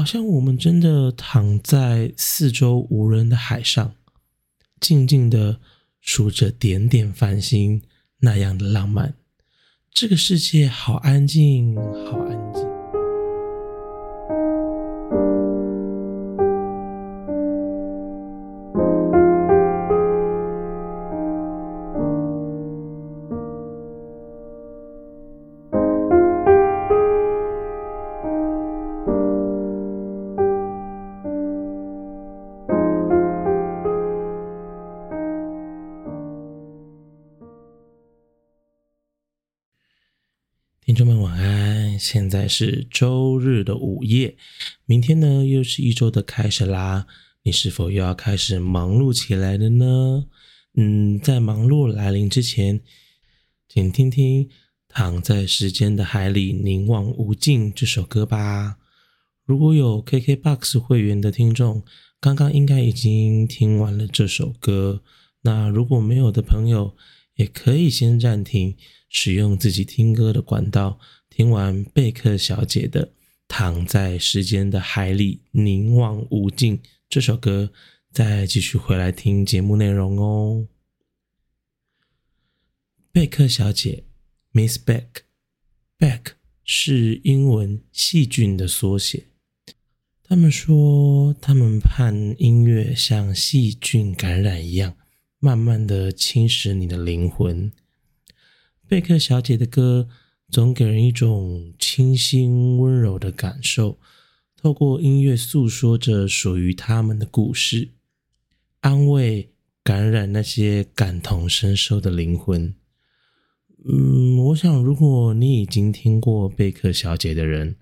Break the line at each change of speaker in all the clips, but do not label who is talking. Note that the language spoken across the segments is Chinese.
好像我们真的躺在四周无人的海上，静静的数着点点繁星，那样的浪漫。这个世界好安静，好安静。众们晚安，现在是周日的午夜，明天呢又是一周的开始啦。你是否又要开始忙碌起来了呢？嗯，在忙碌来临之前，请听听《躺在时间的海里凝望无尽》这首歌吧。如果有 KKBOX 会员的听众，刚刚应该已经听完了这首歌。那如果没有的朋友，也可以先暂停。使用自己听歌的管道，听完贝克小姐的《躺在时间的海里凝望无尽》这首歌，再继续回来听节目内容哦。贝克小姐，Miss Beck，Beck 是英文细菌的缩写。他们说，他们盼音乐像细菌感染一样，慢慢的侵蚀你的灵魂。贝克小姐的歌总给人一种清新温柔的感受，透过音乐诉说着属于他们的故事，安慰、感染那些感同身受的灵魂。嗯，我想，如果你已经听过贝克小姐的人，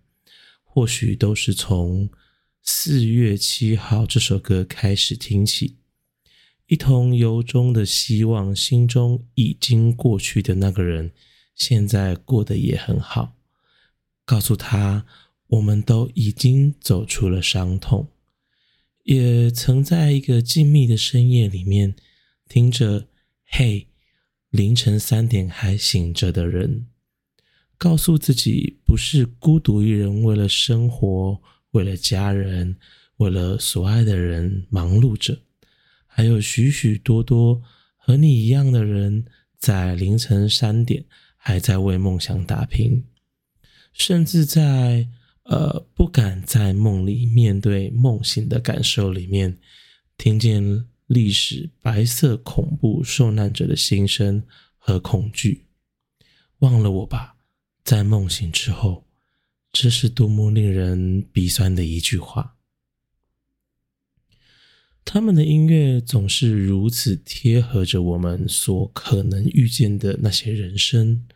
或许都是从四月七号这首歌开始听起。一同由衷的希望，心中已经过去的那个人，现在过得也很好。告诉他，我们都已经走出了伤痛，也曾在一个静谧的深夜里面，听着“嘿，凌晨三点还醒着的人”，告诉自己不是孤独一人，为了生活，为了家人，为了所爱的人忙碌着。还有许许多多和你一样的人，在凌晨三点还在为梦想打拼，甚至在呃不敢在梦里面对梦醒的感受里面，听见历史白色恐怖受难者的心声和恐惧。忘了我吧，在梦醒之后，这是多么令人鼻酸的一句话。他们的音乐总是如此贴合着我们所可能遇见的那些人生，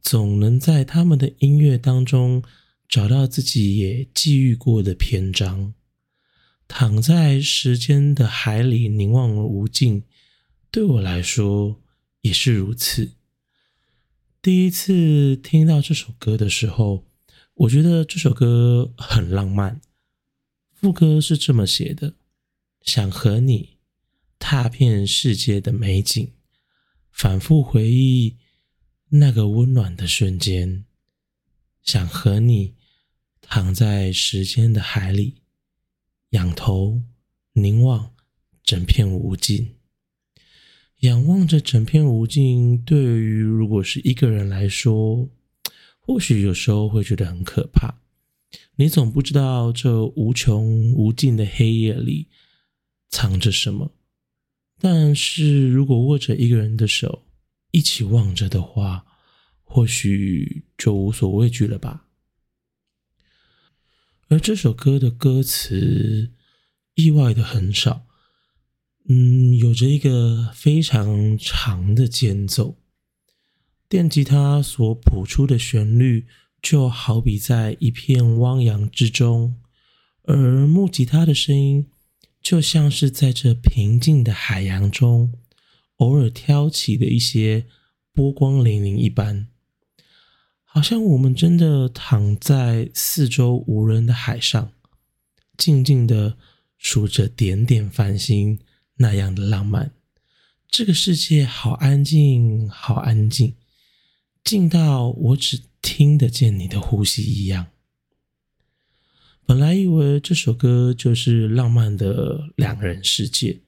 总能在他们的音乐当中找到自己也际遇过的篇章。躺在时间的海里凝望无尽，对我来说也是如此。第一次听到这首歌的时候，我觉得这首歌很浪漫。副歌是这么写的。想和你踏遍世界的美景，反复回忆那个温暖的瞬间。想和你躺在时间的海里，仰头凝望整片无尽。仰望着整片无尽，对于如果是一个人来说，或许有时候会觉得很可怕。你总不知道这无穷无尽的黑夜里。藏着什么？但是如果握着一个人的手，一起望着的话，或许就无所畏惧了吧。而这首歌的歌词意外的很少，嗯，有着一个非常长的间奏，电吉他所谱出的旋律就好比在一片汪洋之中，而木吉他的声音。就像是在这平静的海洋中，偶尔挑起的一些波光粼粼一般，好像我们真的躺在四周无人的海上，静静的数着点点繁星，那样的浪漫。这个世界好安静，好安静，静到我只听得见你的呼吸一样。本来以为这首歌就是浪漫的两人世界，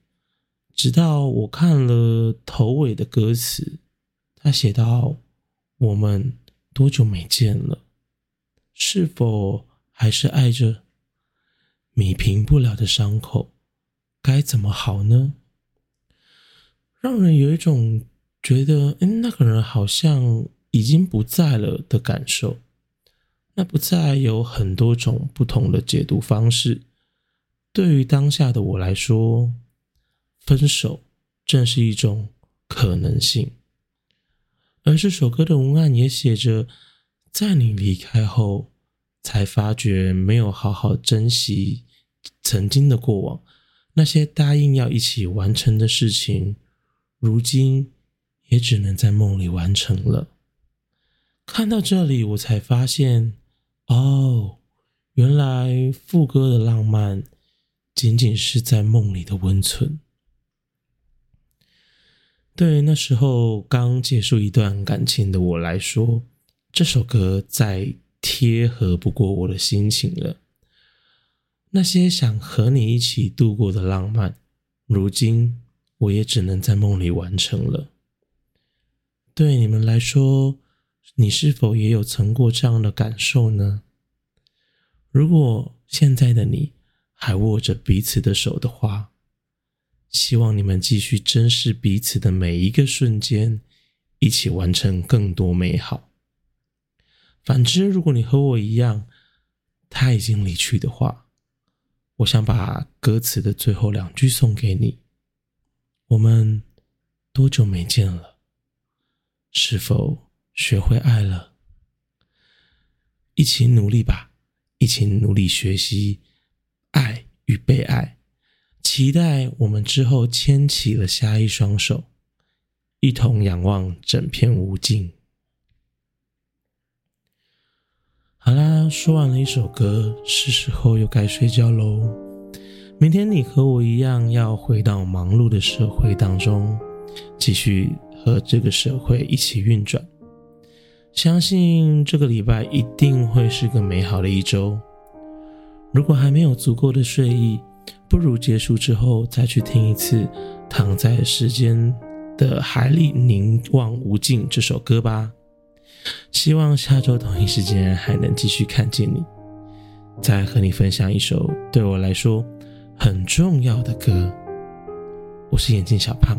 直到我看了头尾的歌词，他写道：“我们多久没见了？是否还是爱着？弥平不了的伤口，该怎么好呢？”让人有一种觉得，嗯，那个人好像已经不在了的感受。那不再有很多种不同的解读方式。对于当下的我来说，分手正是一种可能性。而这首歌的文案也写着，在你离开后，才发觉没有好好珍惜曾经的过往，那些答应要一起完成的事情，如今也只能在梦里完成了。看到这里，我才发现。哦，原来副歌的浪漫仅仅是在梦里的温存。对那时候刚结束一段感情的我来说，这首歌再贴合不过我的心情了。那些想和你一起度过的浪漫，如今我也只能在梦里完成了。对你们来说。你是否也有曾过这样的感受呢？如果现在的你还握着彼此的手的话，希望你们继续珍视彼此的每一个瞬间，一起完成更多美好。反之，如果你和我一样，他已经离去的话，我想把歌词的最后两句送给你：我们多久没见了？是否？学会爱了，一起努力吧！一起努力学习爱与被爱，期待我们之后牵起了下一双手，一同仰望整片无尽。好啦，说完了一首歌，是时候又该睡觉喽。明天你和我一样，要回到忙碌的社会当中，继续和这个社会一起运转。相信这个礼拜一定会是个美好的一周。如果还没有足够的睡意，不如结束之后再去听一次《躺在时间的海里凝望无尽》这首歌吧。希望下周同一时间还能继续看见你，再和你分享一首对我来说很重要的歌。我是眼镜小胖。